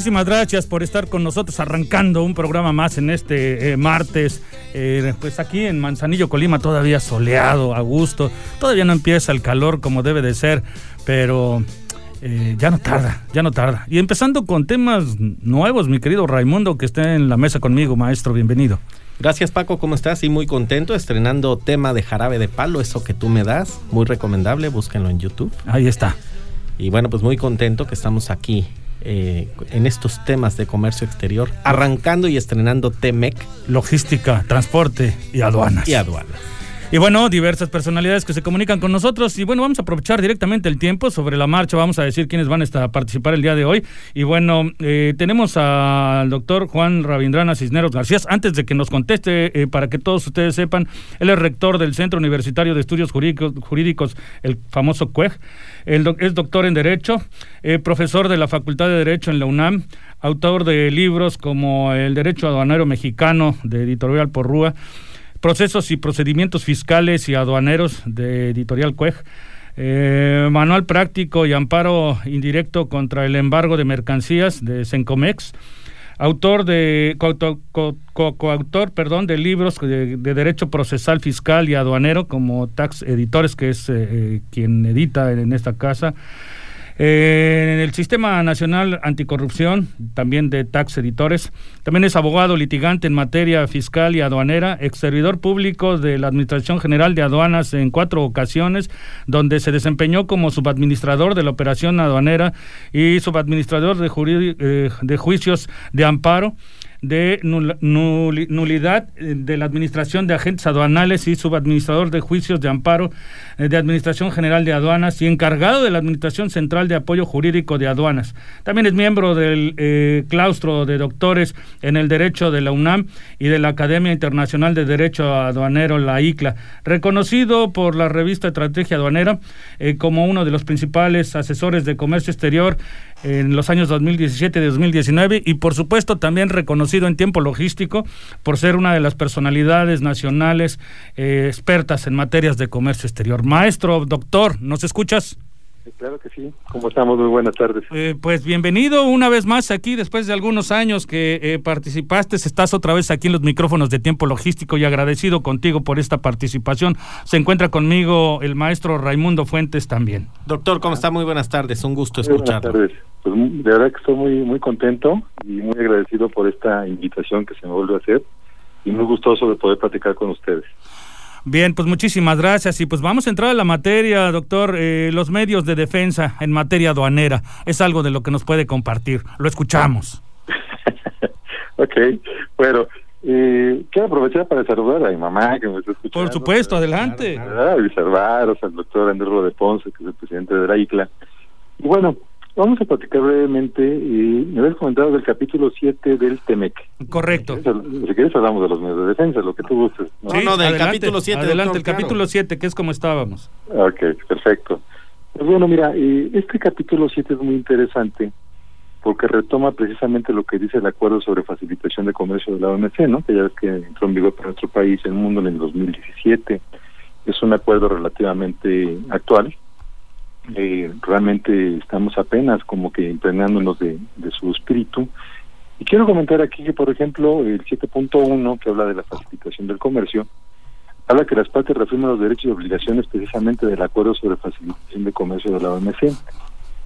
Muchísimas gracias por estar con nosotros arrancando un programa más en este eh, martes. Eh, pues aquí en Manzanillo, Colima, todavía soleado, a gusto. Todavía no empieza el calor como debe de ser, pero eh, ya no tarda, ya no tarda. Y empezando con temas nuevos, mi querido Raimundo, que esté en la mesa conmigo, maestro, bienvenido. Gracias Paco, ¿cómo estás? Y muy contento, estrenando tema de jarabe de palo, eso que tú me das, muy recomendable, búsquenlo en YouTube. Ahí está. Y bueno, pues muy contento que estamos aquí eh, en estos temas de comercio exterior, arrancando y estrenando TEMEC Logística, transporte y aduanas. y aduanas. Y bueno, diversas personalidades que se comunican con nosotros. Y bueno, vamos a aprovechar directamente el tiempo sobre la marcha. Vamos a decir quiénes van a participar el día de hoy. Y bueno, eh, tenemos al doctor Juan Ravindrana Cisneros García. Antes de que nos conteste, eh, para que todos ustedes sepan, él es rector del Centro Universitario de Estudios Jurídicos, Jurídicos el famoso CUEG. Él doc- es doctor en Derecho, eh, profesor de la Facultad de Derecho en la UNAM, autor de libros como El Derecho Aduanero Mexicano, de Editorial Porrúa. Procesos y procedimientos fiscales y aduaneros de Editorial CUEG. Eh, manual práctico y amparo indirecto contra el embargo de mercancías de Sencomex. Autor de coautor, co- co- perdón, de libros de, de derecho procesal fiscal y aduanero como Tax Editores, que es eh, eh, quien edita en esta casa. Eh, en el Sistema Nacional Anticorrupción, también de Tax Editores. También es abogado litigante en materia fiscal y aduanera, ex servidor público de la Administración General de Aduanas en cuatro ocasiones, donde se desempeñó como subadministrador de la operación aduanera y subadministrador de, eh, de juicios de amparo de nul- nuli- nulidad eh, de la Administración de Agentes Aduanales y subadministrador de juicios de amparo eh, de Administración General de Aduanas y encargado de la Administración Central de Apoyo Jurídico de Aduanas. También es miembro del eh, claustro de doctores en el Derecho de la UNAM y de la Academia Internacional de Derecho Aduanero, la ICLA, reconocido por la revista Estrategia Aduanera como uno de los principales asesores de comercio exterior en los años 2017 y 2019 y por supuesto también reconocido en tiempo logístico por ser una de las personalidades nacionales eh, expertas en materias de comercio exterior. Maestro, doctor, ¿nos escuchas? Claro que sí. ¿Cómo estamos? Muy buenas tardes. Eh, pues bienvenido una vez más aquí después de algunos años que eh, participaste, estás otra vez aquí en los micrófonos de tiempo logístico y agradecido contigo por esta participación. Se encuentra conmigo el maestro Raimundo Fuentes también. Doctor, ¿cómo está? Muy buenas tardes, un gusto Muy buenas escucharlo. tardes. Pues de verdad que estoy muy muy contento y muy agradecido por esta invitación que se me vuelve a hacer y muy gustoso de poder platicar con ustedes. Bien, pues muchísimas gracias y pues vamos a entrar a la materia, doctor. Eh, los medios de defensa en materia aduanera es algo de lo que nos puede compartir. Lo escuchamos. ok, bueno, eh, quiero aprovechar para saludar a mi mamá que me está escuchando. Por supuesto, adelante. A Luis Alvaros, al doctor Andrés de Ponce, que es el presidente de la ICLA. Y bueno, vamos a platicar brevemente. Y me habías comentado del capítulo 7 del TEMEC. Correcto. Si quieres, si quieres hablamos de los medios de defensa, lo que tú gustes. ¿no? No, no, del capítulo siete, Adelante, doctor, el claro. capítulo 7, que es como estábamos. Ok, perfecto. Pues bueno, mira, eh, este capítulo 7 es muy interesante porque retoma precisamente lo que dice el acuerdo sobre facilitación de comercio de la OMC, ¿no? Que ya ves que entró en vigor para nuestro país, el mundo en el 2017. Es un acuerdo relativamente actual. Eh, realmente estamos apenas como que impregnándonos de, su espíritu. Y quiero comentar aquí que, por ejemplo, el 7.1, que habla de la facilitación del comercio, habla que las partes reafirman los derechos y obligaciones precisamente del acuerdo sobre facilitación de comercio de la OMC.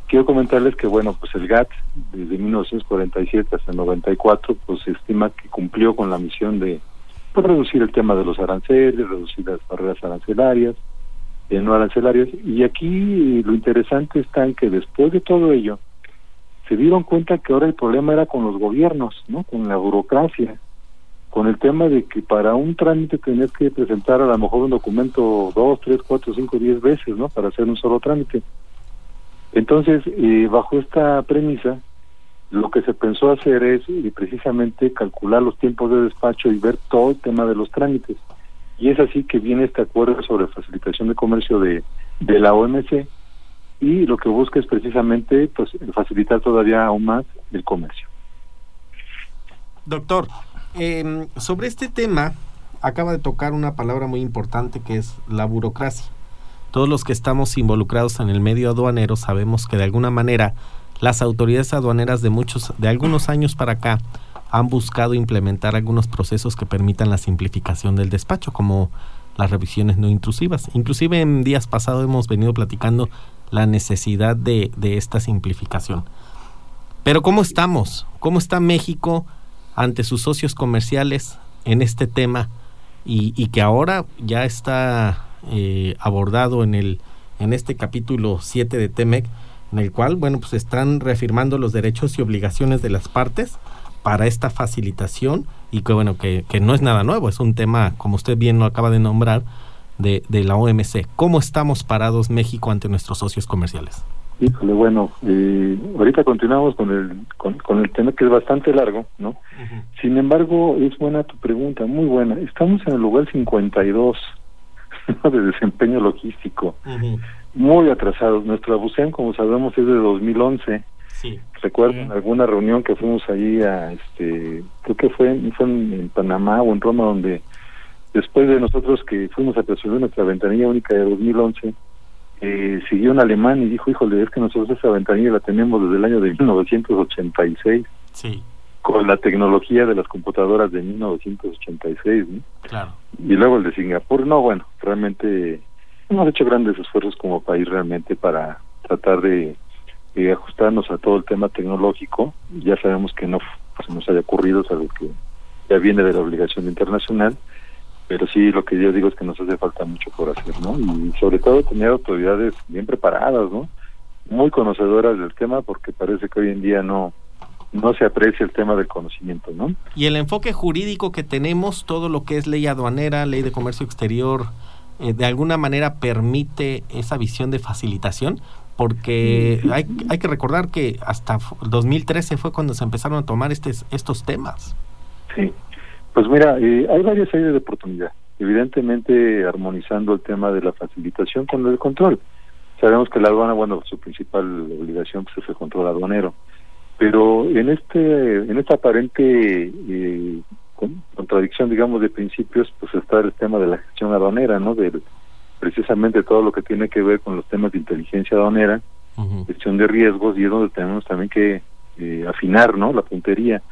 Quiero comentarles que, bueno, pues el GATT, desde 1947 hasta el 94, pues se estima que cumplió con la misión de pues, reducir el tema de los aranceles, reducir las barreras arancelarias, eh, no arancelarias. Y aquí lo interesante está en que después de todo ello, se dieron cuenta que ahora el problema era con los gobiernos, ¿no? Con la burocracia, con el tema de que para un trámite tenías que presentar a lo mejor un documento dos, tres, cuatro, cinco, diez veces, ¿no? Para hacer un solo trámite. Entonces, eh, bajo esta premisa, lo que se pensó hacer es eh, precisamente calcular los tiempos de despacho y ver todo el tema de los trámites. Y es así que viene este acuerdo sobre facilitación de comercio de, de la OMC y lo que busca es precisamente pues facilitar todavía aún más el comercio. Doctor, eh, sobre este tema acaba de tocar una palabra muy importante que es la burocracia. Todos los que estamos involucrados en el medio aduanero sabemos que de alguna manera las autoridades aduaneras de muchos de algunos años para acá han buscado implementar algunos procesos que permitan la simplificación del despacho, como las revisiones no intrusivas. Inclusive en días pasados hemos venido platicando la necesidad de, de esta simplificación. Pero ¿cómo estamos? ¿Cómo está México ante sus socios comerciales en este tema y, que ahora ya está eh, abordado en, el, en este capítulo 7 de TEMEC, en el cual, bueno, pues están reafirmando los derechos y obligaciones de las partes para esta facilitación y que bueno, que, que, no es nada nuevo, es un tema, como usted bien lo acaba de nombrar, de, de la OMC. ¿Cómo estamos parados México ante nuestros socios comerciales? Híjole, bueno, eh, ahorita continuamos con el, con, con, el tema que es bastante largo, ¿no? Uh -huh. Sin embargo, es buena tu pregunta, muy buena. Estamos en el lugar 52 ¿no? de desempeño logístico, uh -huh. Muy atrasados. Nuestra BUSEM, como sabemos, es de 2011 Sí. Recuerdo en alguna reunión que fuimos ahí a, este, creo que fue, fue en, en, Panamá o en Roma, donde después de nosotros que fuimos a resolver nuestra ventanilla única de 2011, eh, siguió un alemán y dijo, híjole, es que nosotros esa ventanilla la tenemos desde el año de 1986. Sí. Con la tecnología de las computadoras de 1986, ¿no? Claro. Y luego el de Singapur, no, bueno, realmente hemos hecho grandes esfuerzos como país realmente para tratar de ajustarnos a todo el tema tecnológico. Ya sabemos que no pues, nos haya ocurrido, es algo que ya viene de la obligación internacional, pero sí lo que yo digo es que nos hace falta mucho por hacer, ¿no? Y sobre todo tener autoridades bien preparadas, ¿no? Muy conocedoras del tema, porque parece que hoy en día no no se aprecia el tema del conocimiento, ¿no? Y el enfoque jurídico que tenemos, todo lo que es ley aduanera, ley de comercio exterior, eh, de alguna manera permite esa visión de facilitación, porque hay, hay que recordar que hasta 2013 fue cuando se empezaron a tomar estes, estos temas. Sí, pues mira, eh, hay varias áreas de oportunidad. Evidentemente, armonizando el tema de la facilitación con el control. Sabemos que la aduana, bueno, su principal obligación pues, es el control aduanero. Pero en este en esta aparente eh, contradicción, digamos, de principios, pues está el tema de la gestión aduanera, ¿no? Del, precisamente todo lo que tiene que ver con los temas de inteligencia aduanera, uh -huh. gestión de riesgos, y es donde tenemos también que eh, afinar, ¿no? La puntería.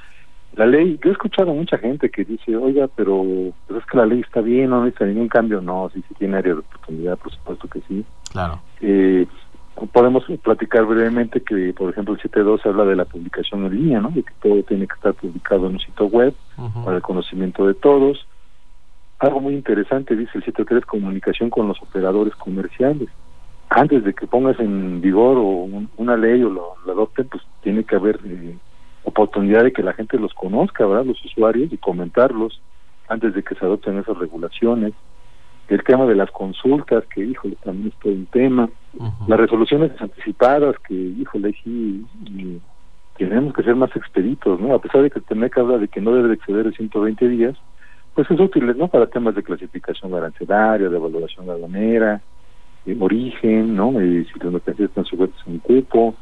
La ley, yo he escuchado a mucha gente que dice, oiga, pero pues es que la ley está bien, no necesita ningún cambio. No, sí, sí tiene área de oportunidad, por supuesto que sí. Claro. Eh, podemos platicar brevemente que, por ejemplo, el 7.2 habla de la publicación en línea, ¿no? De que todo tiene que estar publicado en un sitio web uh -huh. para el conocimiento de todos. Algo muy interesante, dice el 7.3, comunicación con los operadores comerciales. Antes de que pongas en vigor o un, una ley o lo, lo, adopten, pues tiene que haber eh, oportunidad de que la gente los conozca, ¿verdad? Los usuarios y comentarlos antes de que se adopten esas regulaciones el tema de las consultas, que híjole, también es todo un tema, uh -huh. las resoluciones anticipadas, que híjole, sí, y tenemos que ser más expeditos, ¿no? A pesar de que el TEMEC habla de que no debe exceder de 120 días, pues es útil, ¿no? Para temas de clasificación arancelaria, de valoración aduanera, de origen, ¿no? Y si las mercancías están sujetas a un cupo,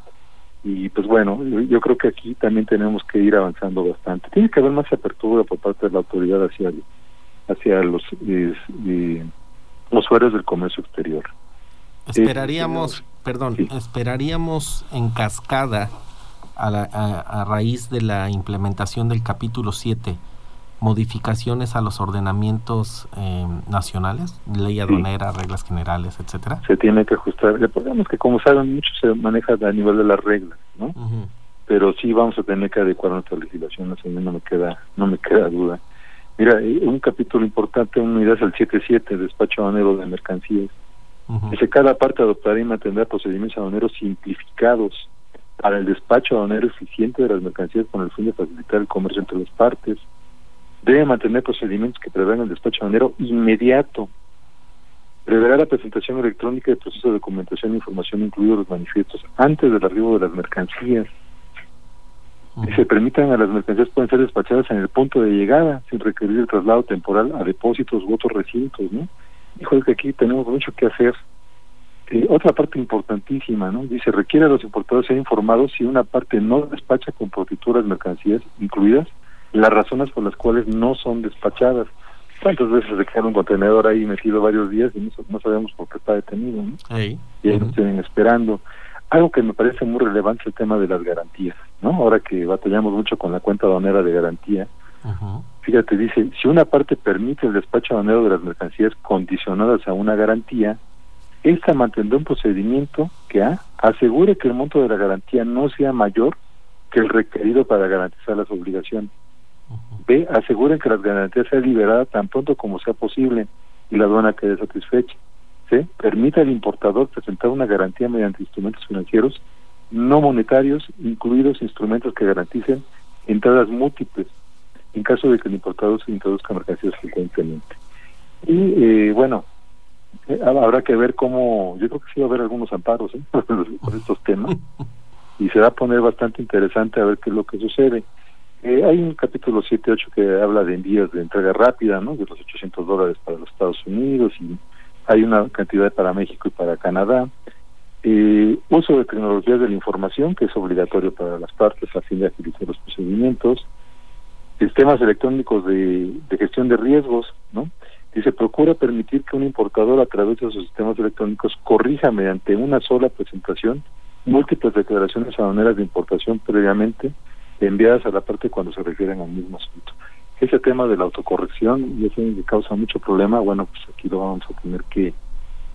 y pues bueno, yo, yo, creo que aquí también tenemos que ir avanzando bastante. Tiene que haber más apertura por parte de la autoridad hacia hacia los eh, eh, usuarios del comercio exterior. Esperaríamos, eh, perdón, sí. esperaríamos en cascada a, la, a, a, raíz de la implementación del capítulo 7 modificaciones a los ordenamientos eh, nacionales, ley aduanera, sí. reglas generales, etcétera. Se tiene que ajustar. Recordemos que como saben mucho se maneja a nivel de las reglas, ¿no? Uh -huh. Pero sí vamos a tener que adecuar nuestra legislación, no me queda, no me queda duda. Mira, un capítulo importante, unidad es el 77, despacho aduanero de mercancías. Uh -huh. Dice, cada parte adoptará y mantendrá procedimientos aduaneros simplificados para el despacho aduanero eficiente de las mercancías con el fin de facilitar el comercio entre las partes. Debe mantener procedimientos que prevean el despacho aduanero inmediato. Preverá la presentación electrónica de proceso de documentación e información, incluidos los manifiestos, antes del arribo de las mercancías Y se permitan a las mercancías pueden ser despachadas en el punto de llegada sin requerir el traslado temporal a depósitos u otros recintos, ¿no? Hijo, que aquí tenemos mucho que hacer. Eh, otra parte importantísima, ¿no? Dice, requiere a los importadores ser informados si una parte no despacha con prontitud las mercancías incluidas, las razones por las cuales no son despachadas. ¿Cuántas veces se queda un contenedor ahí metido varios días y no, sabemos por qué está detenido? ¿no? Y ahí nos tienen esperando. Algo que me parece muy relevante es el tema de las garantías, ¿no? Ahora que batallamos mucho con la cuenta aduanera de garantía, fíjate, dice, si una parte permite el despacho aduanero de las mercancías condicionadas a una garantía, esta mantendrá un procedimiento que A, asegure que el monto de la garantía no sea mayor que el requerido para garantizar las obligaciones. B, aseguren que las garantías sean liberadas tan pronto como sea posible y la aduana quede satisfecha. C, permita al importador presentar una garantía mediante instrumentos financieros no monetarios, incluidos instrumentos que garanticen entradas múltiples, en caso de que el importador se introduzca mercancías frecuentemente. Y eh, bueno, eh, habrá que ver cómo, yo creo que sí va a haber algunos amparos ¿eh? con estos temas y se va a poner bastante interesante a ver qué es lo que sucede. Eh, hay un capítulo 7-8 que habla de envíos de entrega rápida, ¿no? De los 800 dólares para los Estados Unidos y hay una cantidad para México y para Canadá. Eh, uso de tecnologías de la información, que es obligatorio para las partes a fin de agilizar los procedimientos. Sistemas electrónicos de, de gestión de riesgos, ¿no? Dice, procura permitir que un importador a través de sus sistemas electrónicos corrija mediante una sola presentación múltiples declaraciones aduaneras de importación previamente enviadas a la parte cuando se refieren al mismo asunto. Ese tema de la autocorrección, y eso que causa mucho problema, bueno, pues aquí lo vamos a tener que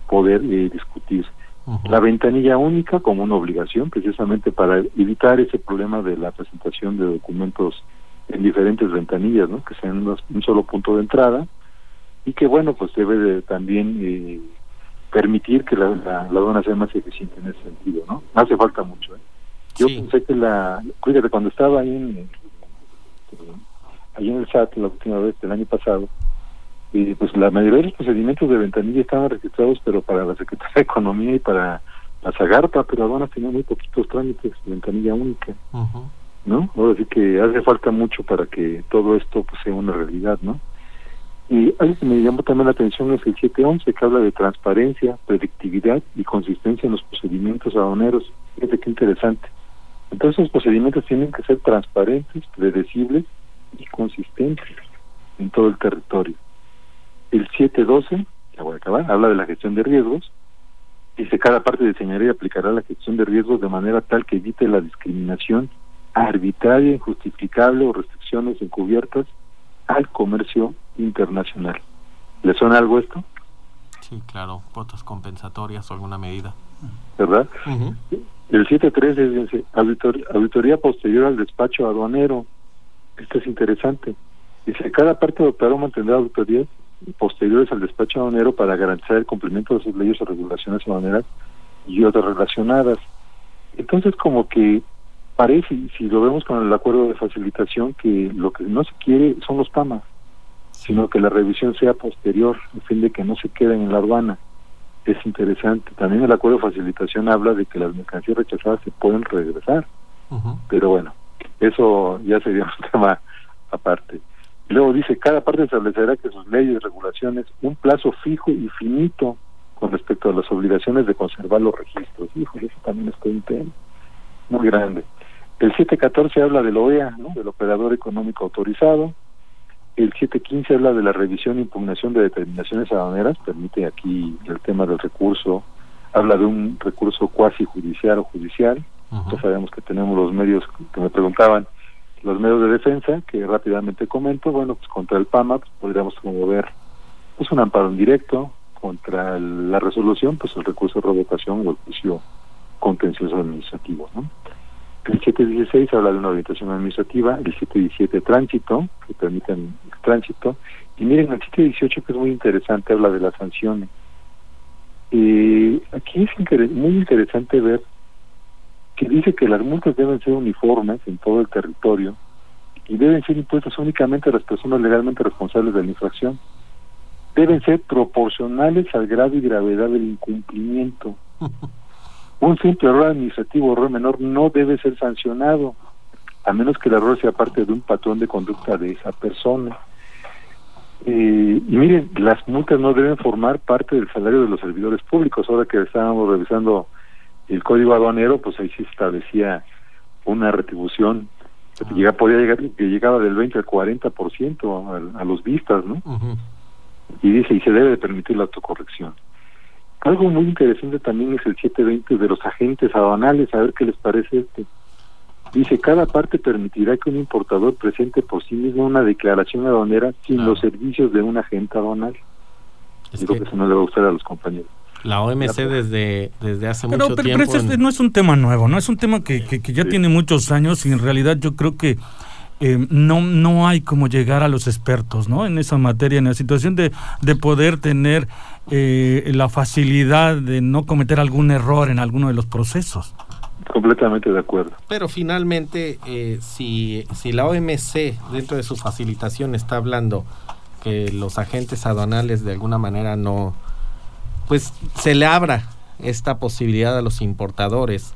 poder eh, discutir. La ventanilla única como una obligación, precisamente para evitar ese problema de la presentación de documentos en diferentes ventanillas, ¿no? que sean un solo punto de entrada y que, bueno, pues debe de también eh, permitir que la, la, aduana sea más eficiente en ese sentido, ¿no? Hace falta mucho, ¿eh? Yo pensé que la, fíjate, cuando estaba ahí en, ahí en el SAT la última vez, el año pasado, y pues la mayoría de los procedimientos de ventanilla estaban registrados, pero para la Secretaría de Economía y para la Zagarpa, pero aduanas tenía muy poquitos trámites de ventanilla única, ¿no? Ahora sí que hace falta mucho para que todo esto pues, sea una realidad, ¿no? Y algo que me llamó también la atención es el 711, que habla de transparencia, predictividad y consistencia en los procedimientos aduaneros. Fíjate qué interesante. Entonces los procedimientos tienen que ser transparentes, predecibles y consistentes en todo el territorio. El 712, ya voy a acabar, habla de la gestión de riesgos. Dice cada parte diseñará y aplicará la gestión de riesgos de manera tal que evite la discriminación arbitraria, injustificable o restricciones encubiertas al comercio internacional. ¿Le suena algo esto? Sí, claro, cuotas compensatorias o alguna medida. ¿Verdad? El 7.3 dice auditoría posterior al despacho aduanero. Esto es interesante. Dice, cada parte adoptará mantendrá auditorías posteriores al despacho aduanero para garantizar el cumplimiento de sus leyes o regulaciones aduaneras y otras relacionadas. Entonces, como que parece, si lo vemos con el acuerdo de facilitación, que lo que no se quiere son los PAMA, sino que la revisión sea posterior, a fin de que no se queden en la aduana es interesante. También el acuerdo de facilitación habla de que las mercancías rechazadas se pueden regresar, pero bueno, eso ya sería un tema aparte. luego dice, cada parte establecerá que sus leyes y regulaciones un plazo fijo y finito con respecto a las obligaciones de conservar los registros. Hijo, eso también es un muy grande. El 714 habla del OEA, ¿no? del operador económico autorizado. El 715 habla de la revisión e impugnación de determinaciones aduaneras, permite aquí el tema del recurso, habla de un recurso cuasi judicial o judicial. Uh sabemos que tenemos los medios que me preguntaban, los medios de defensa, que rápidamente comento, bueno, pues contra el PAMA pues, podríamos promover pues un amparo en directo, contra la resolución, pues el recurso de revocación o el juicio contencioso administrativo, ¿no? El 716 habla de una orientación administrativa, el 717 tránsito, que permiten el tránsito, y miren, el 718 que es muy interesante, habla de las sanciones. y aquí es muy interesante ver que dice que las multas deben ser uniformes en todo el territorio y deben ser impuestas únicamente a las personas legalmente responsables de la infracción. Deben ser proporcionales al grado y gravedad del incumplimiento. Un simple error administrativo o error menor no debe ser sancionado. a menos que el error sea parte de un patrón de conducta de esa persona. Eh, y miren, las multas no deben formar parte del salario de los servidores públicos. Ahora que estábamos revisando el código aduanero, pues ahí sí establecía una retribución que llega, podía llegar, que llegaba del 20 al 40% a, a los vistas, ¿no? Y dice, y se debe permitir la autocorrección. Algo muy interesante también es el 720 de los agentes aduanales, a ver qué les parece este. Dice, cada parte permitirá que un importador presente por sí mismo una declaración aduanera sin los servicios de un agente aduanal. Es Digo que, eso no le va a gustar a los compañeros. La OMC desde, desde hace mucho pero, tiempo... Pero este no es un tema nuevo, ¿no? Es un tema que, que, ya tiene muchos años y en realidad yo creo que eh, no, no hay como llegar a los expertos, ¿no? En esa materia, en la situación de, de poder tener eh, la facilidad de no cometer algún error en alguno de los procesos. Completamente de acuerdo. Pero finalmente, eh, si, si la OMC dentro de su facilitación está hablando que los agentes aduanales de alguna manera no, pues se le abra esta posibilidad a los importadores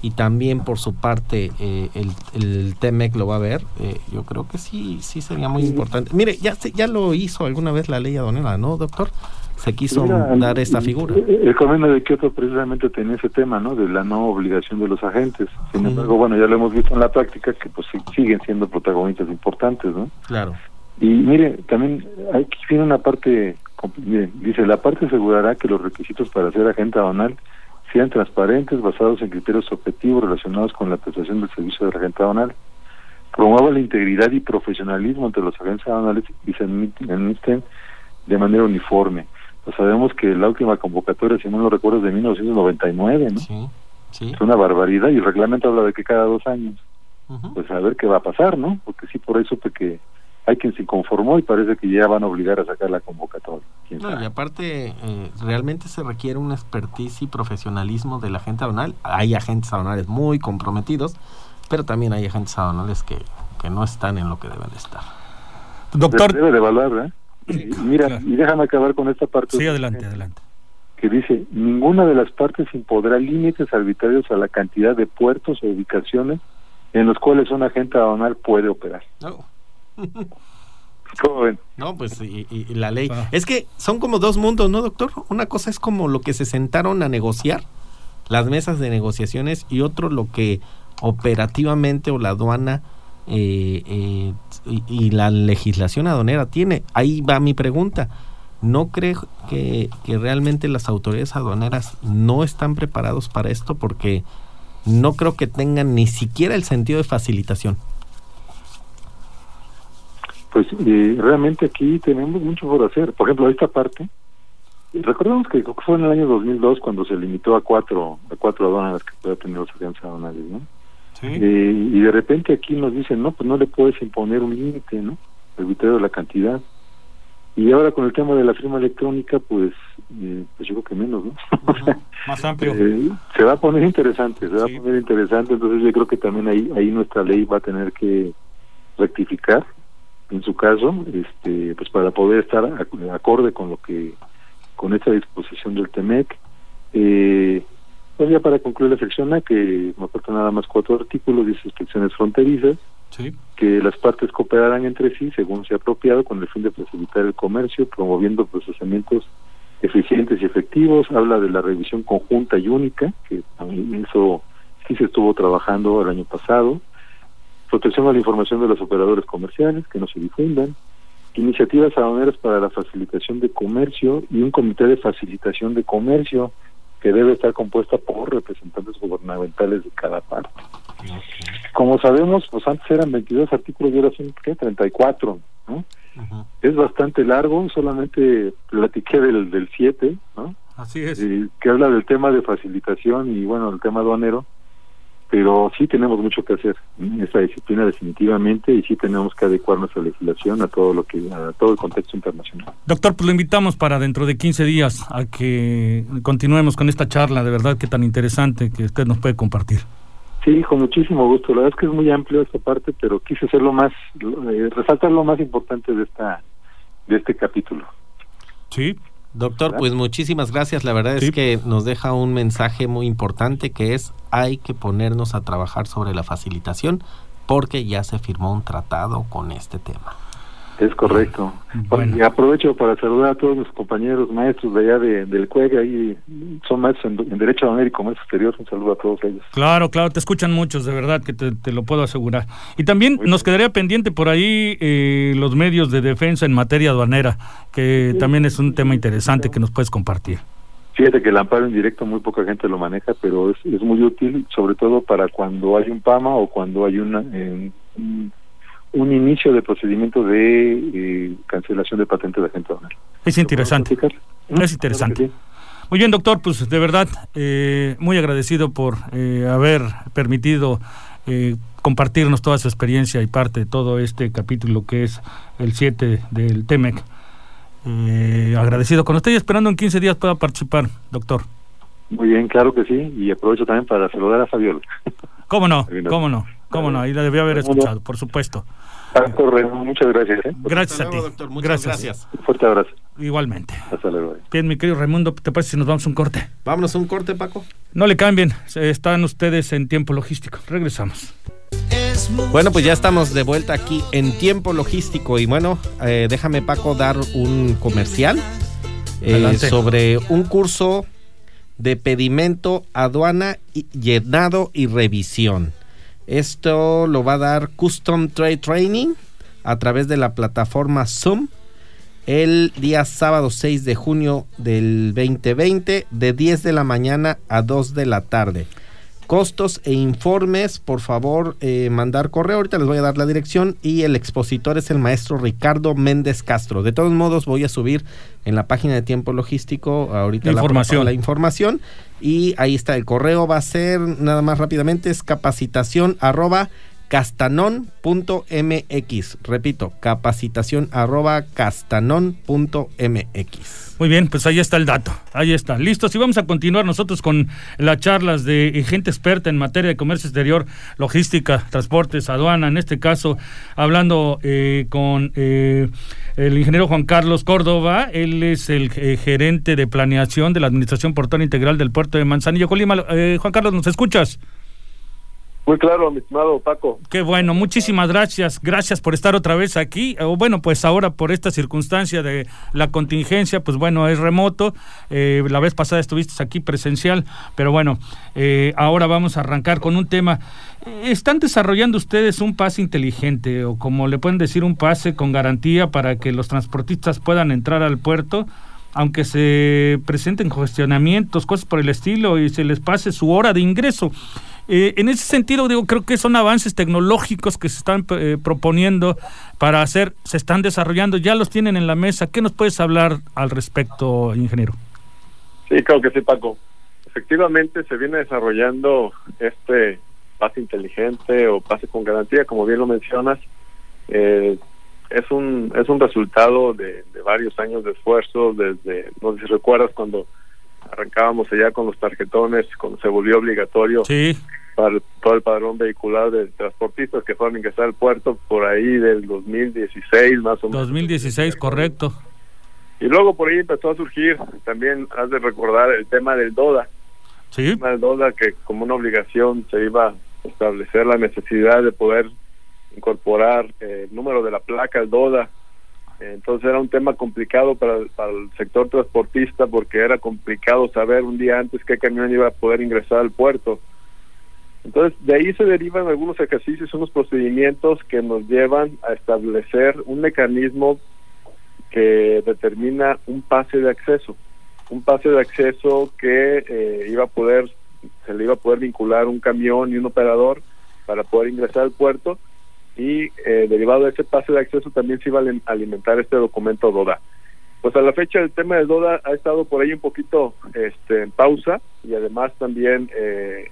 y también por su parte eh, el, el TEMEC lo va a ver, eh, yo creo que sí, sí sería muy importante. Mire, ya, ya lo hizo alguna vez la ley aduanera, ¿no, doctor? Se quiso dar esta figura. El convenio de Kioto precisamente tenía ese tema, ¿no? De la no obligación de los agentes. Sin embargo, bueno, ya lo hemos visto en la práctica que pues siguen siendo protagonistas importantes, ¿no? Claro. Y mire, también aquí viene una parte, dice, la parte asegurará que los requisitos para ser agente aduanal sean transparentes, basados en criterios objetivos relacionados con la prestación del servicio de agente aduanal, promueva la integridad y profesionalismo entre los agentes aduanales y se administren de manera uniforme. Pues sabemos que la última convocatoria, si no lo recuerdo, es de 1999, ¿no? Sí, sí. Es una barbaridad y el reglamento habla de que cada dos años. Pues a ver qué va a pasar, ¿no? Porque sí, por eso supe que hay quien se conformó y parece que ya van a obligar a sacar la convocatoria. No, y aparte, eh, realmente se requiere un expertise y profesionalismo del agente aduanal. Hay agentes aduanales muy comprometidos, pero también hay agentes aduanales que, que no están en lo que deben estar. Doctor. Debe de evaluar, ¿eh? mira, y déjame acabar con esta parte. Sí, adelante, adelante. Que dice, ninguna de las partes impondrá límites arbitrarios a la cantidad de puertos o ubicaciones en los cuales un agente aduanal puede operar. No. ¿Cómo ven? No, pues y, y la ley. Ah. Es que son como dos mundos, ¿no, doctor? Una cosa es como lo que se sentaron a negociar, las mesas de negociaciones, y otro lo que operativamente o la aduana eh, eh, y, y, la legislación aduanera tiene. Ahí va mi pregunta. ¿No creo que, que realmente las autoridades aduaneras no están preparados para esto? Porque no creo que tengan ni siquiera el sentido de facilitación. Pues eh, realmente aquí tenemos mucho por hacer. Por ejemplo, esta parte, recordemos que fue en el año 2002 cuando se limitó a cuatro a cuatro aduanas que pueda tener los agentes aduanales, ¿no? Sí. Eh, y de repente aquí nos dicen, no, pues no le puedes imponer un límite, ¿no? El criterio de la cantidad. Y ahora con el tema de la firma electrónica, pues, eh, pues yo creo que menos, ¿no? Uh -huh. Más amplio. eh, se va a poner interesante, se va a poner interesante, entonces yo creo que también ahí, ahí nuestra ley va a tener que rectificar en su caso, este, pues para poder estar acorde con lo que, con esta disposición del TEMEC. Eh, pues ya para concluir la sección A, que me aporta nada más cuatro artículos, dice inspecciones fronterizas, sí. que las partes cooperarán entre sí según sea apropiado con el fin de facilitar el comercio, promoviendo procesamientos eficientes y efectivos, habla de la revisión conjunta y única, que también eso sí se estuvo trabajando el año pasado, protección a la información de los operadores comerciales, que no se difundan, iniciativas aduaneras para la facilitación de comercio y un comité de facilitación de comercio que debe estar compuesta por representantes gubernamentales de cada parte. Okay. Como sabemos, pues antes eran 22 artículos y ahora son ¿qué? 34, ¿no? Uh -huh. Es bastante largo, solamente platiqué del, del 7, ¿no? Así es. Eh, que habla del tema de facilitación y bueno, el tema aduanero pero sí tenemos mucho que hacer en esta disciplina definitivamente y sí tenemos que adecuar nuestra legislación a todo lo que a todo el contexto internacional. Doctor, pues lo invitamos para dentro de 15 días a que continuemos con esta charla, de verdad que tan interesante que usted nos puede compartir. Sí, con muchísimo gusto. La verdad es que es muy amplio esta parte, pero quise hacer lo más eh, resaltar lo más importante de esta de este capítulo. Sí, Doctor, pues muchísimas gracias. La verdad sí. es que nos deja un mensaje muy importante que es hay que ponernos a trabajar sobre la facilitación porque ya se firmó un tratado con este tema. Es correcto. Bueno. Y aprovecho para saludar a todos mis compañeros maestros de allá de, del CUEG, ahí son maestros en, en Derecho Aduanero y Comercio Exterior. Un saludo a todos ellos. Claro, claro, te escuchan muchos, de verdad, que te, te lo puedo asegurar. Y también nos quedaría pendiente por ahí eh, los medios de defensa en materia aduanera, que también es un tema interesante que nos puedes compartir. Fíjate que el amparo en directo muy poca gente lo maneja, pero es, es muy útil, sobre todo para cuando hay un PAMA o cuando hay una, eh, un, un inicio de procedimiento de eh, cancelación de patente de agente aduanero. Es interesante. Es interesante. Muy bien, doctor, pues de verdad, eh, muy agradecido por eh, haber permitido eh, compartirnos toda su experiencia y parte de todo este capítulo que es el 7 del TEMEC. Eh, agradecido con usted y esperando en 15 días pueda participar, doctor. Muy bien, claro que sí. Y aprovecho también para saludar a Fabiola. ¿Cómo no? ¿Cómo no? ¿Cómo no? Ahí la debió haber escuchado, por supuesto. Muchas gracias. ¿eh? Gracias a ti. luego, doctor. Muchas Gracias. gracias. Un fuerte abrazo. Igualmente. Hasta luego. Bien, mi querido Raimundo, ¿te parece si nos vamos a un corte? Vámonos a un corte, Paco. No le cambien, están ustedes en tiempo logístico. Regresamos. Bueno, pues ya estamos de vuelta aquí en tiempo logístico y bueno, eh, déjame Paco dar un comercial eh, sobre un curso de pedimento, aduana, y llenado y revisión. Esto lo va a dar Custom Trade Training a través de la plataforma Zoom el día sábado 6 de junio del 2020 de 10 de la mañana a 2 de la tarde. Costos e informes, por favor, eh, mandar correo. Ahorita les voy a dar la dirección y el expositor es el maestro Ricardo Méndez Castro. De todos modos, voy a subir en la página de Tiempo Logístico ahorita la- Información. La, información y ahí está el correo. Va a ser nada más rápidamente es capacitación arroba castanon.mx. Repito, capacitación arroba castanon.mx. Muy bien, pues ahí está el dato. Ahí está. Listos. Y vamos a continuar nosotros con las charlas de gente experta en materia de comercio exterior, logística, transportes, aduana. En este caso, hablando eh, con eh, el ingeniero Juan Carlos Córdoba. Él es el eh, gerente de planeación de la Administración Portuaria Integral del Puerto de Manzanillo, Colima. Eh, Juan Carlos, ¿nos escuchas? Muy claro, mi estimado Paco. Qué bueno, muchísimas gracias. Gracias por estar otra vez aquí. O bueno, pues ahora por esta circunstancia de la contingencia, pues bueno, es remoto. Eh, la vez pasada estuviste aquí presencial, pero bueno, eh, ahora vamos a arrancar con un tema. Eh, ¿Están desarrollando ustedes un pase inteligente o como le pueden decir un pase con garantía para que los transportistas puedan entrar al puerto? aunque se presenten cuestionamientos, cosas por el estilo, y se les pase su hora de ingreso. Eh, en ese sentido, digo, creo que son avances tecnológicos que se están eh, proponiendo para hacer, se están desarrollando, ya los tienen en la mesa. ¿Qué nos puedes hablar al respecto, ingeniero? Sí, claro que sí, Paco. Efectivamente, se viene desarrollando este pase inteligente o pase con garantía, como bien lo mencionas. Eh, es un es un resultado de, de varios años de esfuerzo, desde, no sé si recuerdas cuando arrancábamos allá con los tarjetones, cuando se volvió obligatorio Sí, para el- todo el padrón vehicular de transportistas que fueron a ingresar al puerto por ahí del 2016 más o menos. 2016, correcto. Y luego por ahí empezó a surgir, también has de recordar el tema del DODA, Sí, tema del DODA que como una obligación se iba a establecer la necesidad de poder incorporar eh, el número de la placa al DODA. Entonces era un tema complicado para, para el sector transportista porque era complicado saber un día antes qué camión iba a poder ingresar al puerto. Entonces, de ahí se derivan algunos ejercicios, unos procedimientos que nos llevan a establecer un mecanismo que determina un pase de acceso, un pase de acceso que eh, iba a poder, se le iba a poder vincular un camión y un operador para poder ingresar al puerto y eh, derivado de ese pase de acceso también se iba a alim- alimentar este documento DODA. Pues a la fecha el tema del DODA ha estado por ahí un poquito este, en pausa y además también, eh,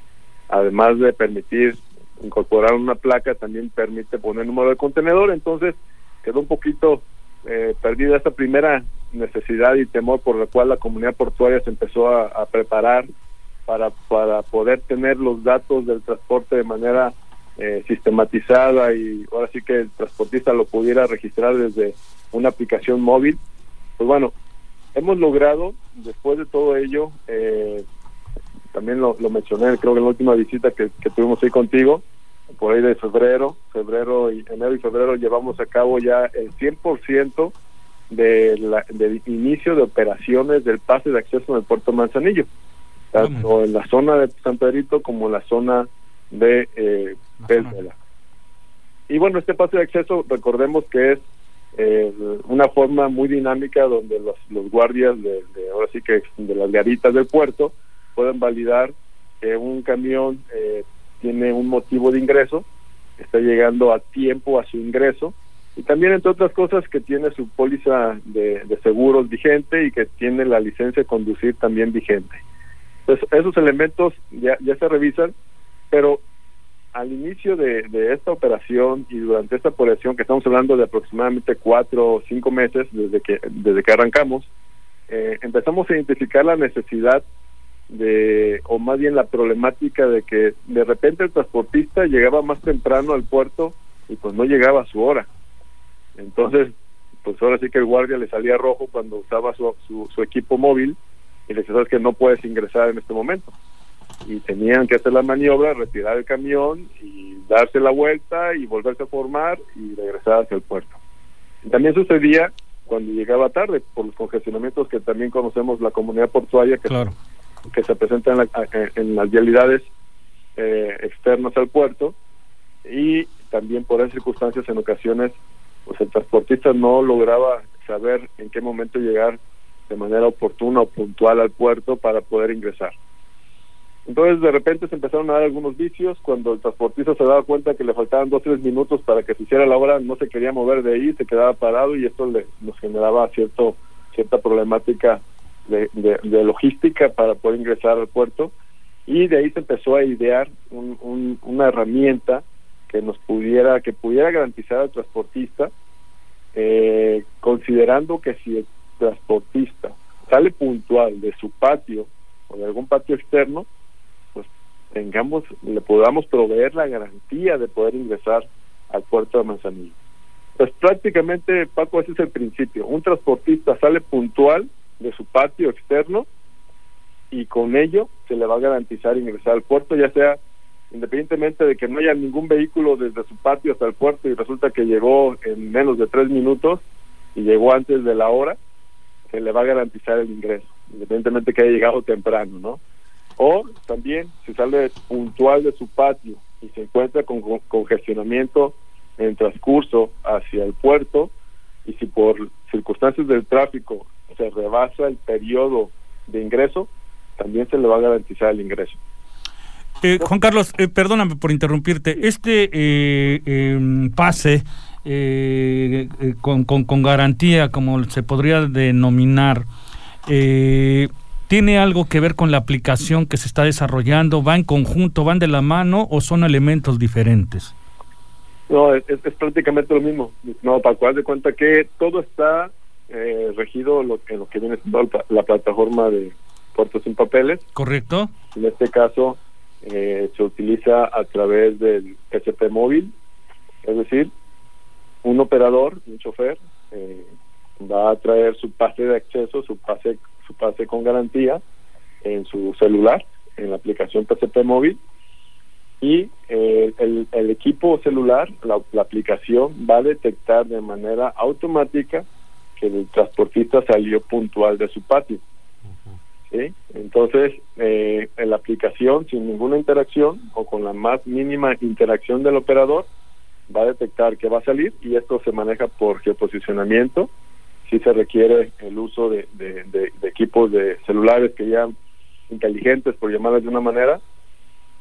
además de permitir incorporar una placa, también permite poner número de contenedor, entonces quedó un poquito eh, perdida esta primera necesidad y temor por la cual la comunidad portuaria se empezó a, a preparar para, para poder tener los datos del transporte de manera eh, sistematizada y ahora sí que el transportista lo pudiera registrar desde una aplicación móvil. Pues bueno, hemos logrado, después de todo ello, eh, también lo, lo mencioné creo que en la última visita que, que tuvimos ahí contigo, por ahí de febrero, febrero y enero y febrero llevamos a cabo ya el 100% de la, del inicio de operaciones del pase de acceso en el puerto Manzanillo, tanto en la zona de San Pedrito como en la zona de eh, Y bueno, este pase de acceso, recordemos que es eh, una forma muy dinámica donde los, los guardias de, de, ahora sí que de las garitas del puerto pueden validar que un camión eh, tiene un motivo de ingreso, está llegando a tiempo a su ingreso y también entre otras cosas que tiene su póliza de, seguros vigente y que tiene la licencia de conducir también vigente. Entonces esos elementos ya, ya se revisan, pero al inicio de, de, esta operación y durante esta operación, que estamos hablando de aproximadamente cuatro o cinco meses desde que, desde que arrancamos, eh, empezamos a identificar la necesidad de, o más bien la problemática de que de repente el transportista llegaba más temprano al puerto y pues no llegaba a su hora. Entonces, pues ahora sí que el guardia le salía rojo cuando usaba su, su, equipo móvil y le decía, sabes que no puedes ingresar en este momento. Y tenían que hacer la maniobra, retirar el camión y darse la vuelta y volverse a formar y regresar hacia el puerto. También sucedía cuando llegaba tarde, por los congestionamientos que también conocemos la comunidad portuaria, que claro que se presentan en, las vialidades eh, externas al puerto y también por esas circunstancias en ocasiones pues el transportista no lograba saber en qué momento llegar de manera oportuna o puntual al puerto para poder ingresar. Entonces de repente se empezaron a dar algunos vicios, cuando el transportista se daba cuenta que le faltaban dos o tres minutos para que se hiciera la obra, no se quería mover de ahí, se quedaba parado y esto le, nos generaba cierto cierta problemática de, logística para poder ingresar al puerto. Y de ahí se empezó a idear una herramienta que nos pudiera que pudiera garantizar al transportista eh, considerando que si el transportista sale puntual de su patio o de algún patio externo tengamos le podamos proveer la garantía de poder ingresar al puerto de Manzanillo pues prácticamente Paco ese es el principio un transportista sale puntual de su patio externo y con ello se le va a garantizar ingresar al puerto, ya sea independientemente de que no haya ningún vehículo desde su patio hasta el puerto y resulta que llegó en menos de tres minutos y llegó antes de la hora, se le va a garantizar el ingreso, independientemente que haya llegado temprano, ¿no? O también si sale puntual de su patio y se encuentra con congestionamiento en transcurso hacia el puerto y si por circunstancias del tráfico se rebasa el periodo de ingreso, también se le va a garantizar el ingreso. Eh, Juan Carlos, eh, perdóname por interrumpirte. Este eh, em, pase con, con, garantía, como se podría denominar, ¿tiene algo que ver con la aplicación que se está desarrollando? ¿Va en conjunto, van de la mano o son elementos diferentes? No, es, prácticamente lo mismo. No, para cual de cuenta que todo está eh, regido lo, en lo que viene siendo la plataforma de puertos sin papeles. Correcto. En este caso eh, se utiliza a través del PCP móvil, es decir, un operador, un chofer, eh, va a traer su pase de acceso, su pase, su pase con garantía en su celular, en la aplicación PCP móvil, y el, el, equipo celular, la, la aplicación va a detectar de manera automática que el transportista salió puntual de su patio. ¿sí? Entonces, eh, en la aplicación, sin ninguna interacción o con la más mínima interacción del operador, va a detectar que va a salir y esto se maneja por geoposicionamiento. Si se requiere el uso de, equipos de celulares que ya inteligentes, por llamarles de una manera,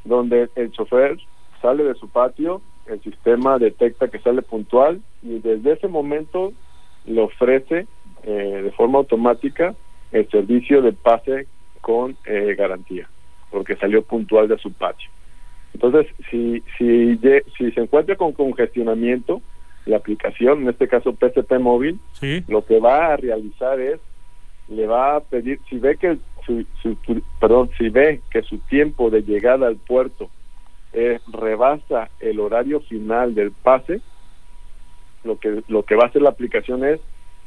donde el chofer sale de su patio, el sistema detecta que sale puntual y desde ese momento le ofrece eh, de forma automática el servicio de pase con eh, garantía, porque salió puntual de su patio. Entonces, si, si, si se encuentra con congestionamiento, la aplicación, en este caso PCP móvil, lo que va a realizar es, le va a pedir, si ve que su, perdón, si ve que su tiempo de llegada al puerto eh, rebasa el horario final del pase, lo que, lo que va a hacer la aplicación es,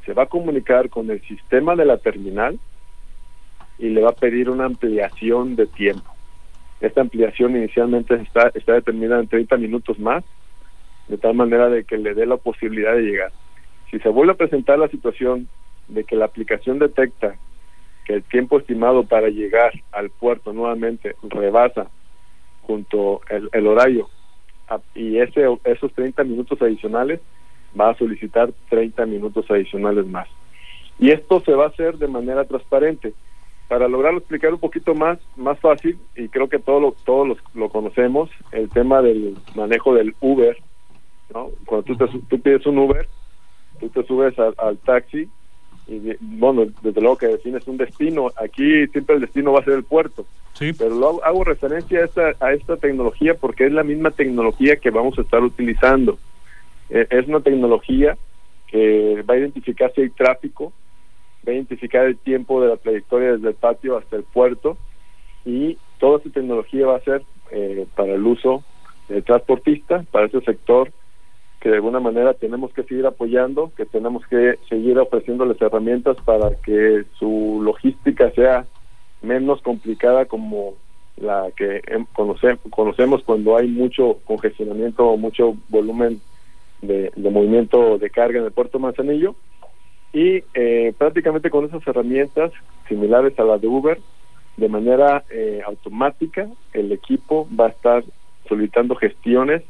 se va a comunicar con el sistema de la terminal y le va a pedir una ampliación de tiempo. esta ampliación inicialmente está, está determinada en 30 minutos más, de tal manera de que le dé la posibilidad de llegar. Si se vuelve a presentar la situación de que la aplicación detecta que el tiempo estimado para llegar al puerto nuevamente rebasa junto el, el horario y ese esos 30 minutos adicionales va a solicitar 30 minutos adicionales más. Y esto se va a hacer de manera transparente. Para lograrlo explicar un poquito más, más fácil, y creo que todos lo, todos lo conocemos, el tema del manejo del Uber. ¿No? Cuando tú, te, tú pides un Uber, tú te subes al taxi y, bueno, desde luego que defines un destino. Aquí siempre el destino va a ser el puerto. Sí. Pero lo hago, referencia a esta, a esta tecnología porque es la misma tecnología que vamos a estar utilizando. Eh, es una tecnología que va a identificar si hay tráfico, va a identificar el tiempo de la trayectoria desde el patio hasta el puerto y toda esta tecnología va a ser eh, para el uso del transportista, para ese sector que de alguna manera tenemos que seguir apoyando, que tenemos que seguir ofreciéndoles herramientas para que su logística sea menos complicada como la que conocemos cuando hay mucho congestionamiento o mucho volumen de, movimiento de carga en el puerto Manzanillo. Y eh, prácticamente con esas herramientas similares a las de Uber, de manera eh, automática el equipo va a estar solicitando gestiones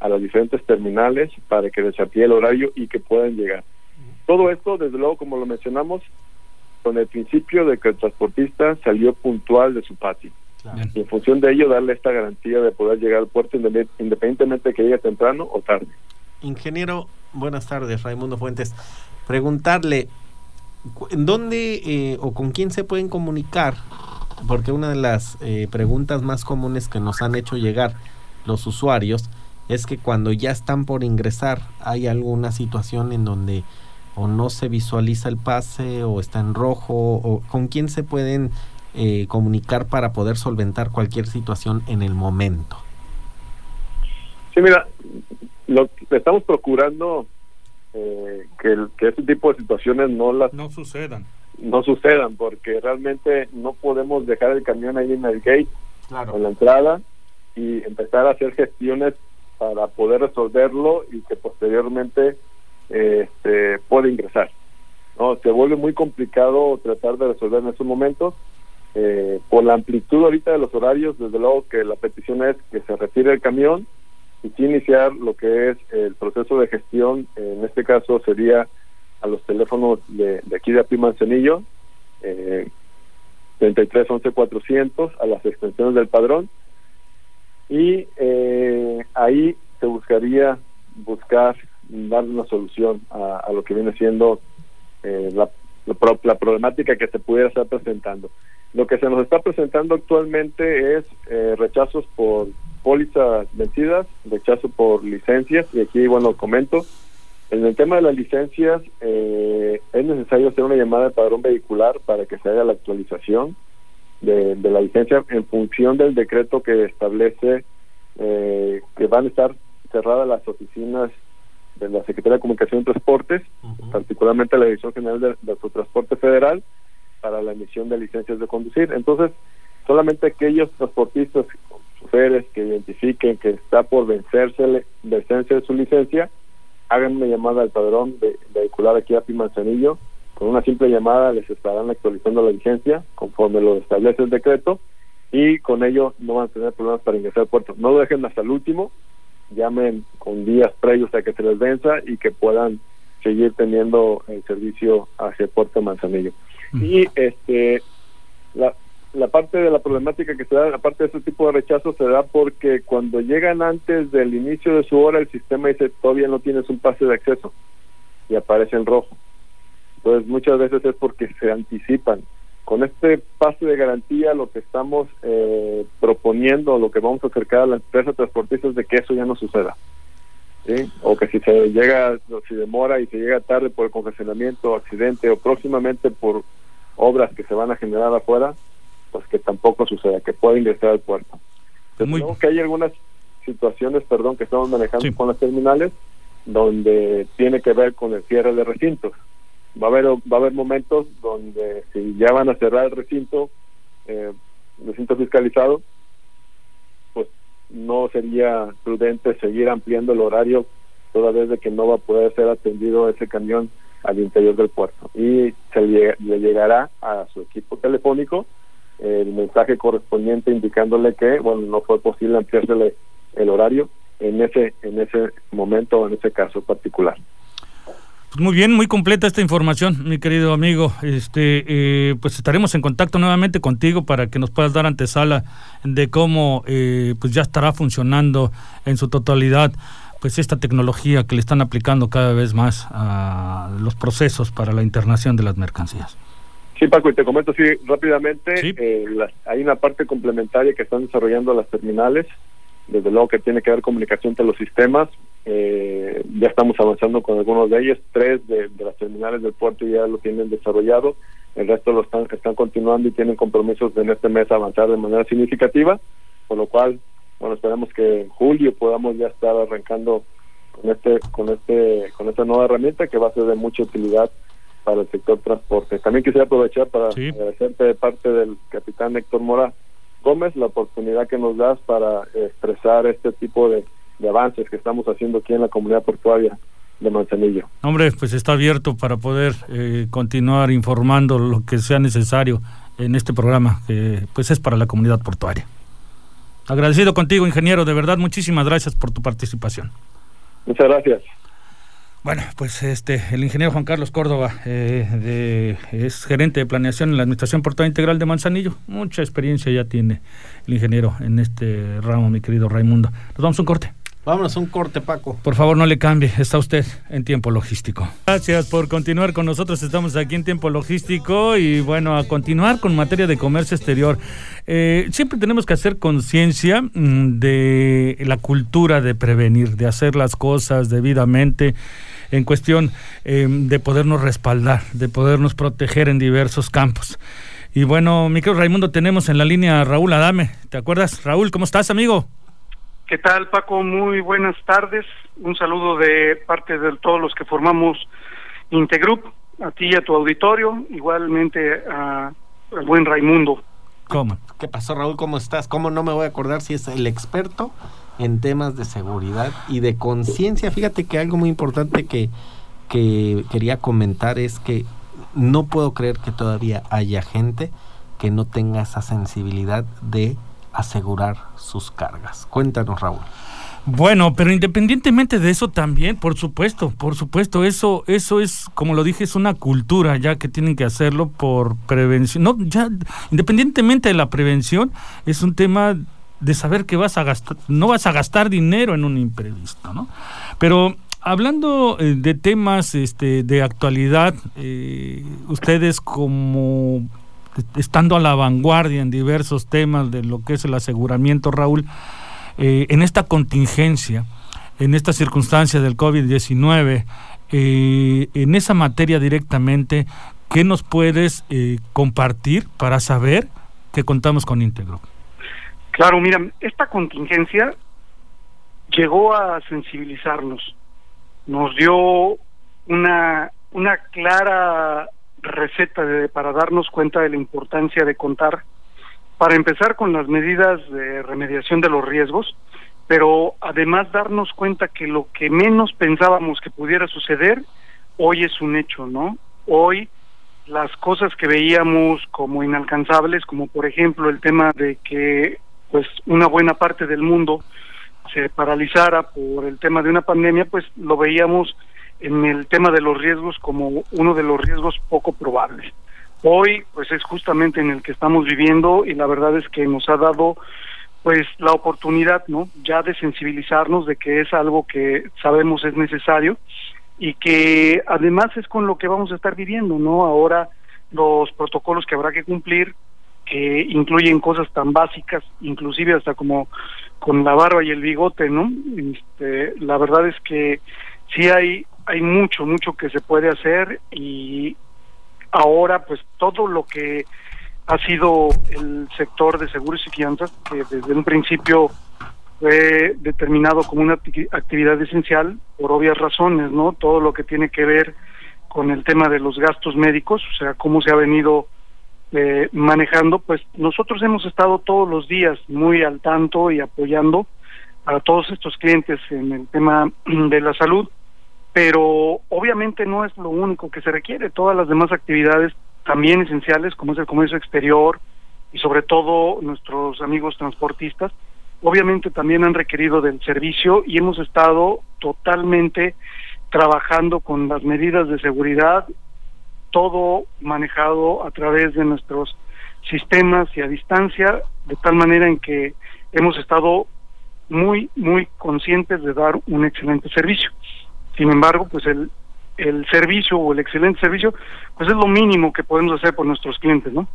a las diferentes terminales para que desafíe el horario y que puedan llegar. Todo esto, desde luego, como lo mencionamos, con el principio de que el transportista salió puntual de su patio. Y en función de ello, darle esta garantía de poder llegar al puerto independientemente de que llegue temprano o tarde. Ingeniero, buenas tardes, Raimundo Fuentes. Preguntarle, ¿dónde eh, o con quién se pueden comunicar? Porque una de las eh, preguntas más comunes que nos han hecho llegar los usuarios es que cuando ya están por ingresar hay alguna situación en donde o no se visualiza el pase o está en rojo o con quién se pueden eh, comunicar para poder solventar cualquier situación en el momento. Sí, mira, lo estamos procurando eh, que, que este tipo de situaciones no las no sucedan no sucedan porque realmente no podemos dejar el camión ahí en el gate en la entrada y empezar a hacer gestiones para poder resolverlo y que posteriormente este, pueda ingresar. No se vuelve muy complicado tratar de resolver en esos momentos eh, por la amplitud ahorita de los horarios desde luego que la petición es que se retire el camión y iniciar lo que es el proceso de gestión, en este caso sería a los teléfonos de, aquí de Api Manzanillo, eh, 33 11 400, a las extensiones del padrón, y eh, ahí se buscaría buscar dar una solución a, lo que viene siendo eh, la, la, problemática que se pudiera estar presentando. Lo que se nos está presentando actualmente es eh, rechazos por pólizas vencidas, rechazo por licencias, y aquí, bueno, comento, en el tema de las licencias eh, es necesario hacer una llamada de padrón vehicular para que se haga la actualización de, la licencia en función del decreto que establece eh, que van a estar cerradas las oficinas de la Secretaría de Comunicación y Transportes, particularmente la Dirección General de, de Autotransporte Federal, para la emisión de licencias de conducir. Entonces, solamente aquellos transportistas que identifiquen que está por vencerse, vencerse su licencia, hagan una llamada al padrón de, vehicular aquí a Pimanzanillo. Con una simple llamada les estarán actualizando la licencia conforme lo establece el decreto y con ello no van a tener problemas para ingresar al puerto. No lo dejen hasta el último, llamen con días previos a que se les venza y que puedan seguir teniendo el servicio hacia el puerto Manzanillo. Y este la, la parte de la problemática que se da, aparte de ese tipo de rechazo, se da porque cuando llegan antes del inicio de su hora, el sistema dice todavía no tienes un pase de acceso y aparece en rojo. Entonces muchas veces es porque se anticipan. Con este pase de garantía lo que estamos eh, proponiendo, lo que vamos a acercar a la empresa transportista es de que eso ya no suceda. ¿sí? O que si se llega, si demora y se llega tarde por el congestionamiento, accidente o próximamente por obras que se van a generar afuera, pues que tampoco suceda, que pueda ingresar al puerto. Tenemos que hay algunas situaciones, perdón, que estamos manejando con las terminales donde tiene que ver con el cierre de recintos. Va a haber va a haber momentos donde si ya van a cerrar el recinto, eh, recinto fiscalizado, no sería prudente seguir ampliando el horario toda vez de que no va a poder ser atendido ese camión al interior del puerto y se le, llegará a su equipo telefónico el mensaje correspondiente indicándole que bueno no fue posible ampliársele el horario en ese en ese momento en ese caso particular. Pues muy bien, muy completa esta información, mi querido amigo. Este, eh, pues estaremos en contacto nuevamente contigo para que nos puedas dar antesala de cómo eh, pues ya estará funcionando en su totalidad pues esta tecnología que le están aplicando cada vez más a los procesos para la internación de las mercancías. Sí, Paco, y te comento sí rápidamente, eh, hay una parte complementaria que están desarrollando las terminales, desde luego que tiene que ver comunicación entre los sistemas, eh, ya estamos avanzando con algunos de ellos, tres de, las terminales del puerto ya lo tienen desarrollado, el resto lo están, están continuando y tienen compromisos en este mes avanzar de manera significativa, con lo cual, bueno, esperamos que en julio podamos ya estar arrancando con este, con este, con esta nueva herramienta que va a ser de mucha utilidad para el sector transporte. También quisiera aprovechar para agradecerte de parte del capitán Héctor Mora Gómez la oportunidad que nos das para expresar este tipo de, avances que estamos haciendo aquí en la comunidad portuaria de Manzanillo. Hombre, pues está abierto para poder eh, continuar informando lo que sea necesario en este programa que pues es para la comunidad portuaria. Agradecido contigo, ingeniero, de verdad, muchísimas gracias por tu participación. Muchas gracias. Bueno, pues este, el ingeniero Juan Carlos Córdoba eh, es gerente de planeación en la Administración Portuaria Integral de Manzanillo. Mucha experiencia ya tiene el ingeniero en este ramo, mi querido Raimundo. Nos vamos a un corte. Vámonos a un corte, Paco. Por favor, no le cambie. Está usted en tiempo logístico. Gracias por continuar con nosotros. Estamos aquí en tiempo logístico y bueno, a continuar con materia de comercio exterior. Eh, siempre tenemos que hacer conciencia mm, de la cultura de prevenir, de hacer las cosas debidamente en cuestión em, de podernos respaldar, de podernos proteger en diversos campos. Y bueno, mi querido Raimundo, tenemos en la línea a Raúl Adame. ¿Te acuerdas? Raúl, ¿cómo estás, amigo? ¿Qué tal, Paco? Muy buenas tardes. Un saludo de parte de todos los que formamos Integroup, a ti y a tu auditorio, igualmente a, al buen Raimundo. ¿Cómo? ¿Qué pasó, Raúl? ¿Cómo estás? ¿Cómo no me voy a acordar si es el experto en temas de seguridad y de conciencia. Fíjate que algo muy importante que, que quería comentar es que no puedo creer que todavía haya gente que no tenga esa sensibilidad de asegurar sus cargas. Cuéntanos, Raúl. Bueno, pero independientemente de eso también, por supuesto, por supuesto, eso, eso es, como lo dije, es una cultura ya que tienen que hacerlo por prevención. No, ya, independientemente de la prevención, es un tema de saber que vas a gastar, no vas a gastar dinero en un imprevisto, ¿no? Pero hablando eh, de temas este, de actualidad, eh, ustedes como estando a la vanguardia en diversos temas de lo que es el aseguramiento, Raúl, eh, en esta contingencia, en esta circunstancia del COVID-19, en esa materia directamente, ¿qué nos puedes compartir para saber que contamos con Integro? Claro, mira, esta contingencia llegó a sensibilizarnos, nos dio una, una clara receta de, para darnos cuenta de la importancia de contar, para empezar con las medidas de remediación de los riesgos, pero además darnos cuenta que lo que menos pensábamos que pudiera suceder, hoy es un hecho, ¿no? Hoy las cosas que veíamos como inalcanzables, como por ejemplo el tema de que pues una buena parte del mundo se paralizara por el tema de una pandemia, pues lo veíamos en el tema de los riesgos como uno de los riesgos poco probables. Hoy, pues es justamente en el que estamos viviendo y la verdad es que nos ha dado pues la oportunidad, ¿no? Ya de sensibilizarnos de que es algo que sabemos es necesario y que además es con lo que vamos a estar viviendo, ¿no? Ahora los protocolos que habrá que cumplir que incluyen cosas tan básicas, inclusive hasta como con la barba y el bigote, ¿no? Este, la verdad es que sí hay hay mucho mucho que se puede hacer y ahora pues todo lo que ha sido el sector de seguros y fianzas que desde un principio fue determinado como una actividad esencial por obvias razones, ¿no? Todo lo que tiene que ver con el tema de los gastos médicos, o sea, cómo se ha venido eh, manejando, pues nosotros hemos estado todos los días muy al tanto y apoyando a todos estos clientes en el tema de la salud, pero obviamente no es lo único que se requiere, todas las demás actividades también esenciales como es el comercio exterior y sobre todo nuestros amigos transportistas, obviamente también han requerido del servicio y hemos estado totalmente trabajando con las medidas de seguridad, todo manejado a través de nuestros sistemas y a distancia, de tal manera en que hemos estado muy, muy conscientes de dar un excelente servicio. Sin embargo, pues el, el servicio o el excelente servicio, pues es lo mínimo que podemos hacer por nuestros clientes, ¿no?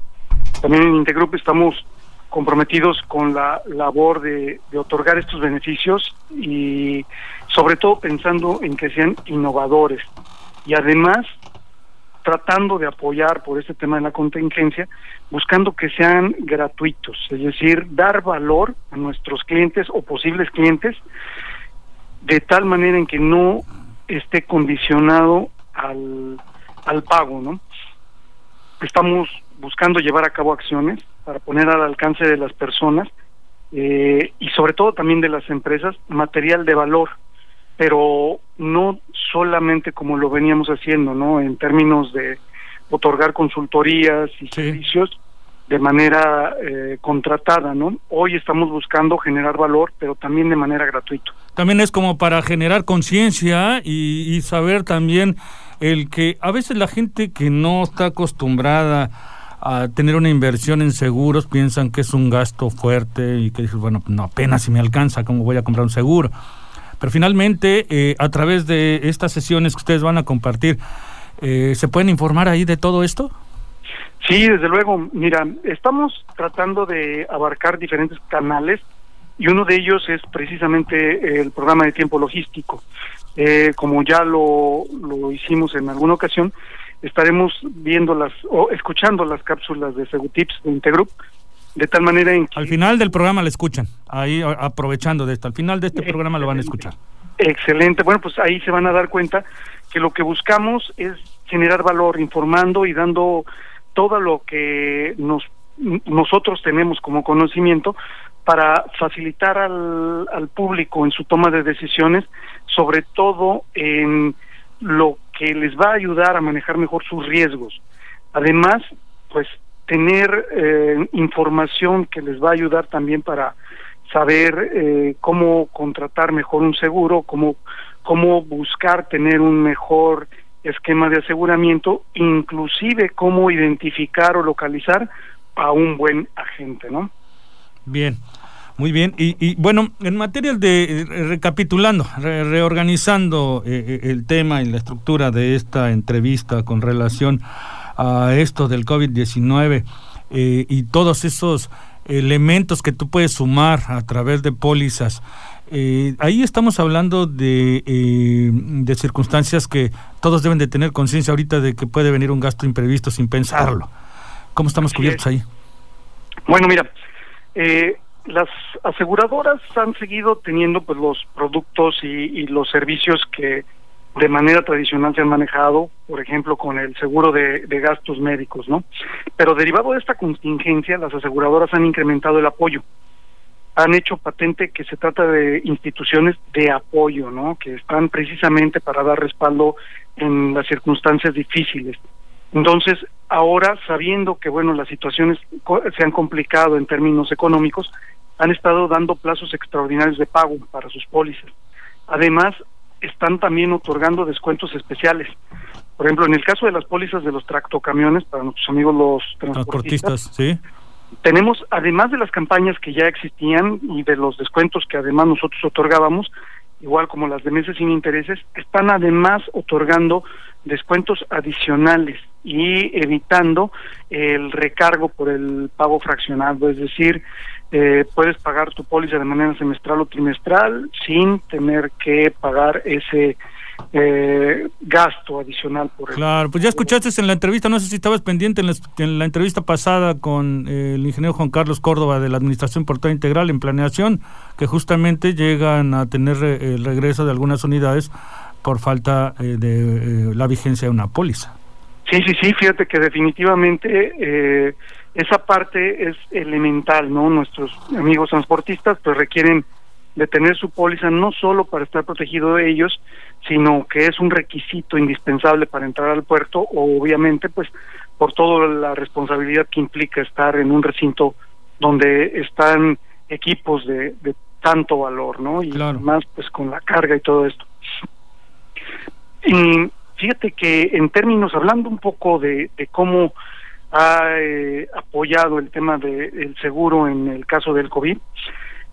También en Intergroup estamos comprometidos con la labor de, de, otorgar estos beneficios y sobre todo pensando en que sean innovadores y además tratando de apoyar por este tema de la contingencia, buscando que sean gratuitos, es decir, dar valor a nuestros clientes o posibles clientes de tal manera en que no esté condicionado al, al pago, ¿no? Estamos buscando llevar a cabo acciones para poner al alcance de las personas eh, y sobre todo también de las empresas material de valor, pero no solamente como lo veníamos haciendo, ¿no? En términos de otorgar consultorías y servicios de manera eh, contratada, ¿no? Hoy estamos buscando generar valor, pero también de manera gratuita. También es como para generar conciencia y, saber también el que a veces la gente que no está acostumbrada a tener una inversión en seguros piensan que es un gasto fuerte y que bueno, no, apenas si me alcanza, ¿cómo voy a comprar un seguro? Pero finalmente, eh, a través de estas sesiones que ustedes van a compartir, eh, ¿se pueden informar ahí de todo esto? Sí, desde luego. Mira, estamos tratando de abarcar diferentes canales y uno de ellos es precisamente el programa de tiempo logístico. Eh, como ya lo, lo hicimos en alguna ocasión, estaremos viendo las o escuchando las cápsulas de Segutips de Integroup de tal manera en que al final del programa la escuchan ahí aprovechando de esto al final de este programa lo van a escuchar excelente bueno pues ahí se van a dar cuenta que lo que buscamos es generar valor informando y dando todo lo que nos nosotros tenemos como conocimiento para facilitar al, al público en su toma de decisiones sobre todo en lo que les va a ayudar a manejar mejor sus riesgos. Además, pues tener eh, información que les va a ayudar también para saber eh, cómo contratar mejor un seguro, cómo, cómo buscar tener un mejor esquema de aseguramiento, inclusive cómo identificar o localizar a un buen agente, ¿no? Bien. Muy bien, y, bueno, en materia de, eh, recapitulando, reorganizando eh, eh, el tema y la estructura de esta entrevista con relación a esto del COVID-19 y todos esos elementos que tú puedes sumar a través de pólizas, ahí estamos hablando de, de circunstancias que todos deben de tener conciencia ahorita de que puede venir un gasto imprevisto sin pensarlo. ¿Cómo estamos cubiertos ahí? Bueno, mira, eh, las aseguradoras han seguido teniendo pues los productos y, los servicios que de manera tradicional se han manejado, por ejemplo, con el seguro de, gastos médicos, ¿no? Pero derivado de esta contingencia, las aseguradoras han incrementado el apoyo. Han hecho patente que se trata de instituciones de apoyo, ¿no? Que están precisamente para dar respaldo en las circunstancias difíciles. Entonces, ahora sabiendo que, bueno, las situaciones se han complicado en términos económicos, han estado dando plazos extraordinarios de pago para sus pólizas. Además, están también otorgando descuentos especiales. Por ejemplo, en el caso de las pólizas de los tractocamiones, para nuestros amigos los transportistas, ¿sí? Tenemos, además de las campañas que ya existían y de los descuentos que además nosotros otorgábamos, igual como las de meses sin intereses, están además otorgando descuentos adicionales y evitando el recargo por el pago fraccionado, es decir, eh, puedes pagar tu póliza de manera semestral o trimestral sin tener que pagar ese eh, gasto adicional por el Claro, pues ya escuchaste en la entrevista, no sé si estabas pendiente en la, entrevista pasada con eh, el ingeniero Juan Carlos Córdoba de la Administración Portuaria Integral en Planeación, que justamente llegan a tener el regreso de algunas unidades por falta de la vigencia de una póliza. Sí, sí, sí, fíjate que definitivamente eh, esa parte es elemental, ¿no? Nuestros amigos transportistas pues requieren de tener su póliza no solo para estar protegido de ellos, sino que es un requisito indispensable para entrar al puerto, o obviamente pues por toda la responsabilidad que implica estar en un recinto donde están equipos de, de tanto valor, ¿no? Y además pues con la carga y todo esto. Y fíjate que en términos, hablando un poco de, de cómo ha eh, apoyado el tema del seguro en el caso del COVID,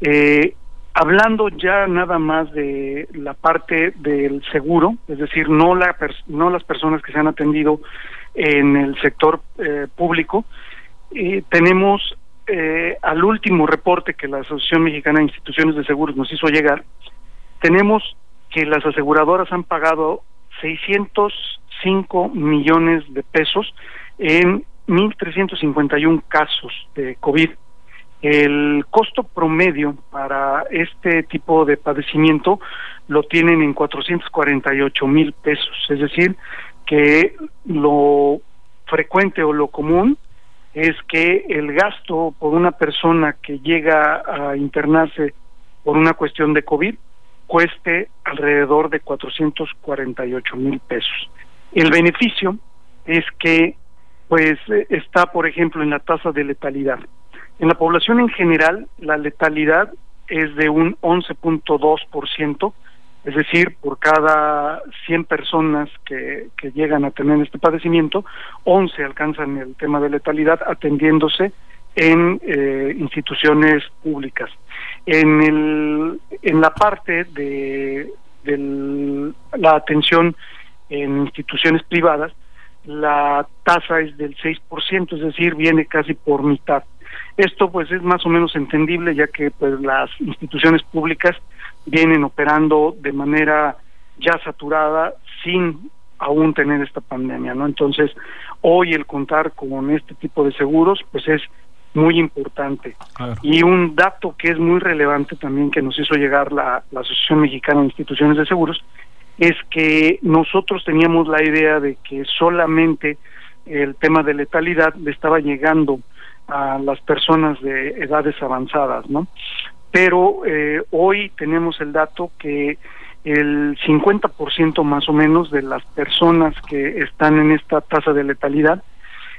eh, hablando ya nada más de la parte del seguro, es decir, no, la las personas que se han atendido en el sector eh, público, tenemos eh, al último reporte que la Asociación Mexicana de Instituciones de Seguros nos hizo llegar, tenemos que las aseguradoras han pagado 605 millones de pesos en 1.351 casos de COVID. El costo promedio para este tipo de padecimiento lo tienen en 448 mil pesos, es decir, que lo frecuente o lo común es que el gasto por una persona que llega a internarse por una cuestión de COVID cueste alrededor de 448 mil pesos. El beneficio es que pues está, por ejemplo, en la tasa de letalidad. En la población en general, la letalidad es de un 11.2%, es decir, por cada 100 personas que, que llegan a tener este padecimiento, 11 alcanzan el tema de letalidad atendiéndose en eh, instituciones públicas. En, el, en la parte de, de la atención en instituciones privadas, la tasa es del 6%, es decir, viene casi por mitad. Esto pues es más o menos entendible ya que pues las instituciones públicas vienen operando de manera ya saturada sin aún tener esta pandemia, ¿no? Entonces, hoy el contar con este tipo de seguros pues es muy importante. Y un dato que es muy relevante también que nos hizo llegar la, la Asociación Mexicana de Instituciones de Seguros es que nosotros teníamos la idea de que solamente el tema de letalidad le estaba llegando a las personas de edades avanzadas, ¿no? Pero eh, hoy tenemos el dato que el 50% más o menos de las personas que están en esta tasa de letalidad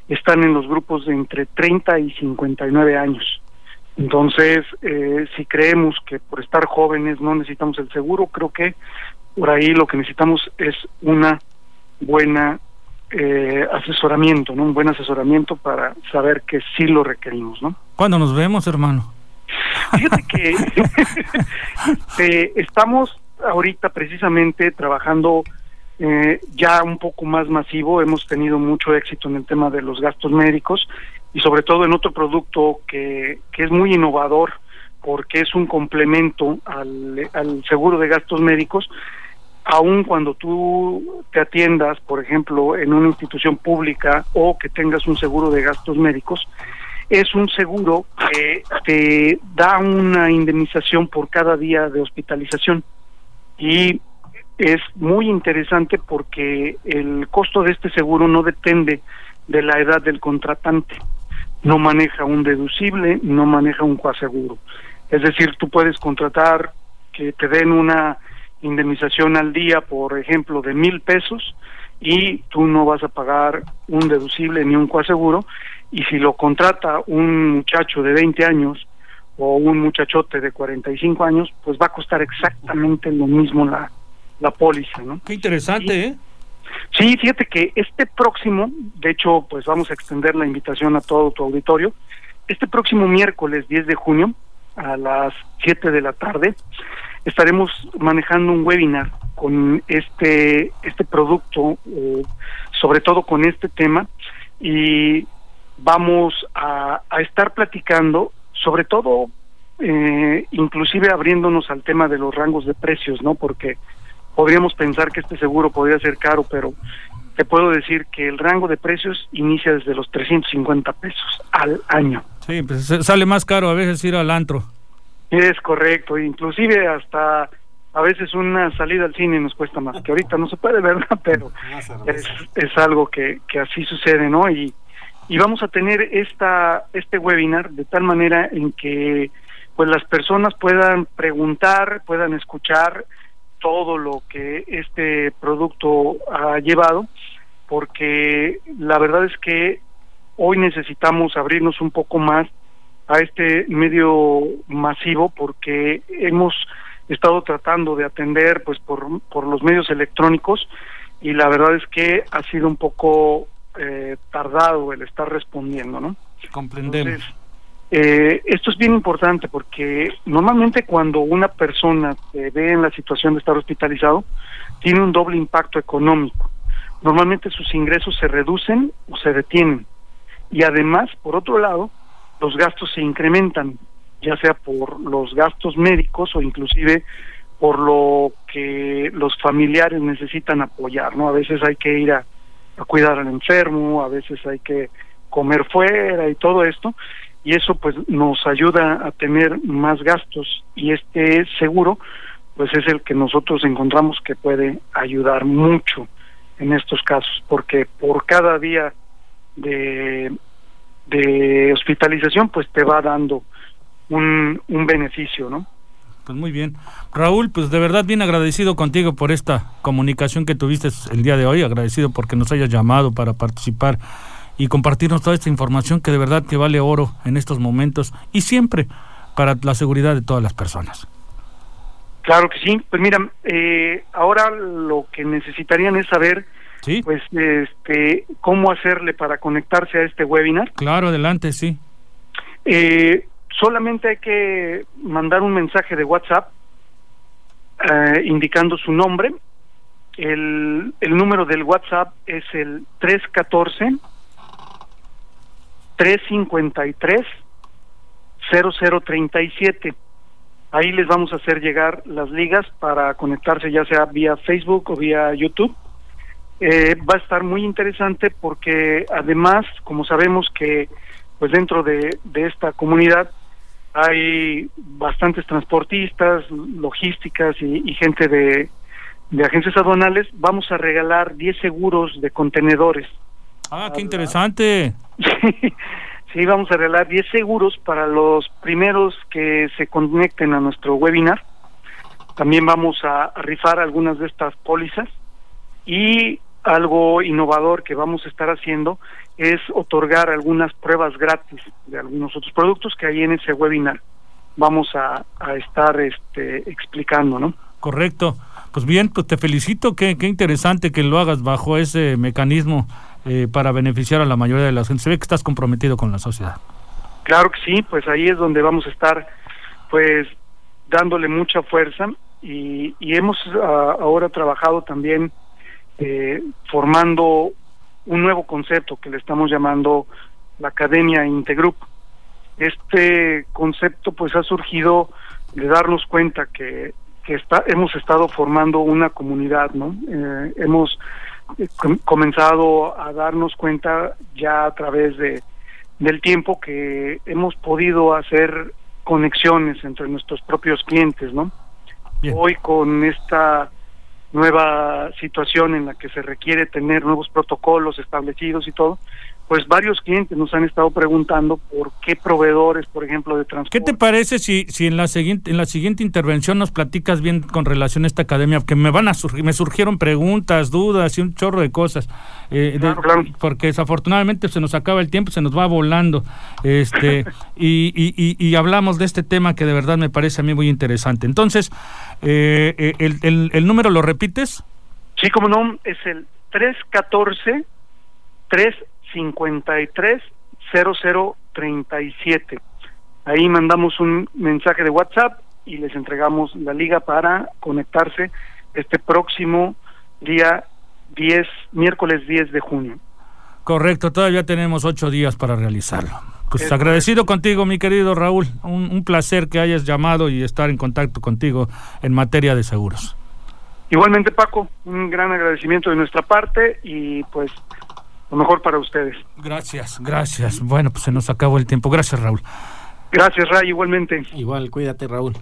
están en los grupos de entre 30 y 59 años. Entonces, eh, si creemos que por estar jóvenes no necesitamos el seguro, creo que por ahí lo que necesitamos es una buena eh, asesoramiento, ¿no? Un buen asesoramiento para saber que sí lo requerimos, ¿no? ¿Cuándo nos vemos, hermano? Fíjate que eh, estamos ahorita precisamente trabajando eh, ya un poco más masivo, hemos tenido mucho éxito en el tema de los gastos médicos y sobre todo en otro producto que, que es muy innovador porque es un complemento al, al seguro de gastos médicos aun cuando tú te atiendas, por ejemplo, en una institución pública o que tengas un seguro de gastos médicos, es un seguro que te da una indemnización por cada día de hospitalización. Y es muy interesante porque el costo de este seguro no depende de la edad del contratante. No maneja un deducible, no maneja un coaseguro. Es decir, tú puedes contratar que te den una indemnización al día, por ejemplo, de mil pesos y tú no vas a pagar un deducible ni un coaseguro y si lo contrata un muchacho de 20 años o un muchachote de 45 años, pues va a costar exactamente lo mismo la, la póliza, ¿no? Qué interesante, ¿eh? Sí, fíjate que este próximo, de hecho, pues vamos a extender la invitación a todo tu auditorio, este próximo miércoles 10 de junio a las 7 de la tarde estaremos manejando un webinar con este este producto eh, sobre todo con este tema y vamos a, a estar platicando sobre todo eh, inclusive abriéndonos al tema de los rangos de precios no porque podríamos pensar que este seguro podría ser caro pero te puedo decir que el rango de precios inicia desde los 350 pesos al año. Sí pues sale más caro a veces ir al antro es correcto, inclusive hasta a veces una salida al cine nos cuesta más, que ahorita no se puede, ¿verdad? Pero es, es algo que, que así sucede, ¿no? Y, y vamos a tener esta este webinar de tal manera en que pues las personas puedan preguntar, puedan escuchar todo lo que este producto ha llevado, porque la verdad es que hoy necesitamos abrirnos un poco más a este medio masivo porque hemos estado tratando de atender pues por, por los medios electrónicos y la verdad es que ha sido un poco eh, tardado el estar respondiendo, ¿no? Comprendemos. eh, esto es bien importante porque normalmente cuando una persona se ve en la situación de estar hospitalizado, tiene un doble impacto económico. Normalmente sus ingresos se reducen o se detienen. Y además, por otro lado, los gastos se incrementan, ya sea por los gastos médicos o inclusive por lo que los familiares necesitan apoyar, ¿no? A veces hay que ir a, cuidar al enfermo, a veces hay que comer fuera y todo esto, y eso pues nos ayuda a tener más gastos y este seguro pues es el que nosotros encontramos que puede ayudar mucho en estos casos, porque por cada día de, de hospitalización pues te va dando un, un beneficio, ¿no? Pues muy bien. Raúl, pues de verdad bien agradecido contigo por esta comunicación que tuviste el día de hoy, agradecido porque nos hayas llamado para participar y compartirnos toda esta información que de verdad que vale oro en estos momentos y siempre para la seguridad de todas las personas. Claro que sí. Pues mira, eh, ahora lo que necesitarían es saber, ¿Sí? pues, este, cómo hacerle para conectarse a este webinar. Claro, adelante, sí. Eh, solamente hay que mandar un mensaje de WhatsApp eh, indicando su nombre. El, el número del WhatsApp es el 314 353 0037. Ahí les vamos a hacer llegar las ligas para conectarse ya sea vía Facebook o vía YouTube. Eh, va a estar muy interesante porque además, como sabemos que pues dentro de, de esta comunidad hay bastantes transportistas, logísticas y, y gente de, de agencias aduanales, vamos a regalar 10 seguros de contenedores. Ah, qué interesante. sí, vamos a regalar 10 seguros para los primeros que se conecten a nuestro webinar. También vamos a rifar algunas de estas pólizas y algo innovador que vamos a estar haciendo es otorgar algunas pruebas gratis de algunos otros productos que ahí en ese webinar vamos a, a estar este, explicando, ¿no? Correcto. Pues bien, pues te felicito, qué, qué interesante que lo hagas bajo ese mecanismo eh, para beneficiar a la mayoría de la gente. Se ve que estás comprometido con la sociedad. Claro que sí, pues ahí es donde vamos a estar, pues, dándole mucha fuerza y, y hemos uh, ahora trabajado también eh, formando un nuevo concepto que le estamos llamando la Academia Integrup. Este concepto pues ha surgido de darnos cuenta que, que está, hemos estado formando una comunidad, ¿no? Eh, hemos com comenzado a darnos cuenta ya a través de del tiempo que hemos podido hacer conexiones entre nuestros propios clientes, ¿no? Bien. Hoy con esta nueva situación en la que se requiere tener nuevos protocolos establecidos y todo, pues varios clientes nos han estado preguntando por qué proveedores, por ejemplo, de transporte. ¿Qué te parece si, si en la siguiente en la siguiente intervención nos platicas bien con relación a esta academia? Que me van a surgir, me surgieron preguntas, dudas y un chorro de cosas. Eh, claro, de, claro. Porque desafortunadamente se nos acaba el tiempo, se nos va volando. Este y, y, y, y, hablamos de este tema que de verdad me parece a mí muy interesante. Entonces, eh, el, el, el número lo repites? Sí, como no, es el 314 3 53 0037. Ahí mandamos un mensaje de WhatsApp y les entregamos la liga para conectarse este próximo día 10, miércoles 10 de junio. Correcto, todavía tenemos ocho días para realizarlo. Pues es agradecido correcto. contigo, mi querido Raúl. Un, un placer que hayas llamado y estar en contacto contigo en materia de seguros. Igualmente, Paco, un gran agradecimiento de nuestra parte y pues lo mejor para ustedes. Gracias, gracias. Bueno, pues se nos acabó el tiempo. Gracias, Raúl. Gracias, Ray, igualmente. Igual, cuídate, Raúl.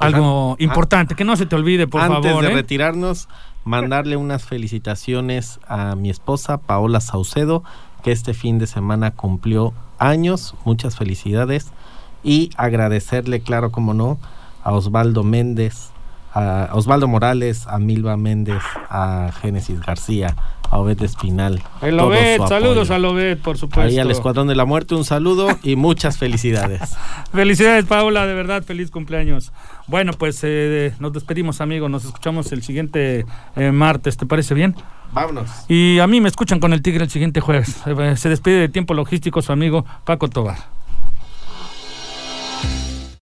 Algo Pues, importante, que no se te olvide, por antes favor. de ¿eh? retirarnos, mandarle unas felicitaciones a mi esposa, Paola Saucedo, que este fin de semana cumplió años. Muchas felicidades. y agradecerle, claro, como no, a Osvaldo Méndez, a Osvaldo Morales, a Milva Méndez, a Génesis García, a Obed Espinal. El Obed, saludos al Obed, por supuesto. Ahí al Escuadrón de la Muerte un saludo y muchas felicidades. Felicidades, Paula, de verdad, feliz cumpleaños. Bueno, pues eh, nos despedimos, amigos. Nos escuchamos el siguiente eh, martes, ¿te parece bien? Vámonos. Y a mí me escuchan con el Tigre el siguiente jueves. Eh, Se despide de tiempo logístico su amigo Paco Tobar.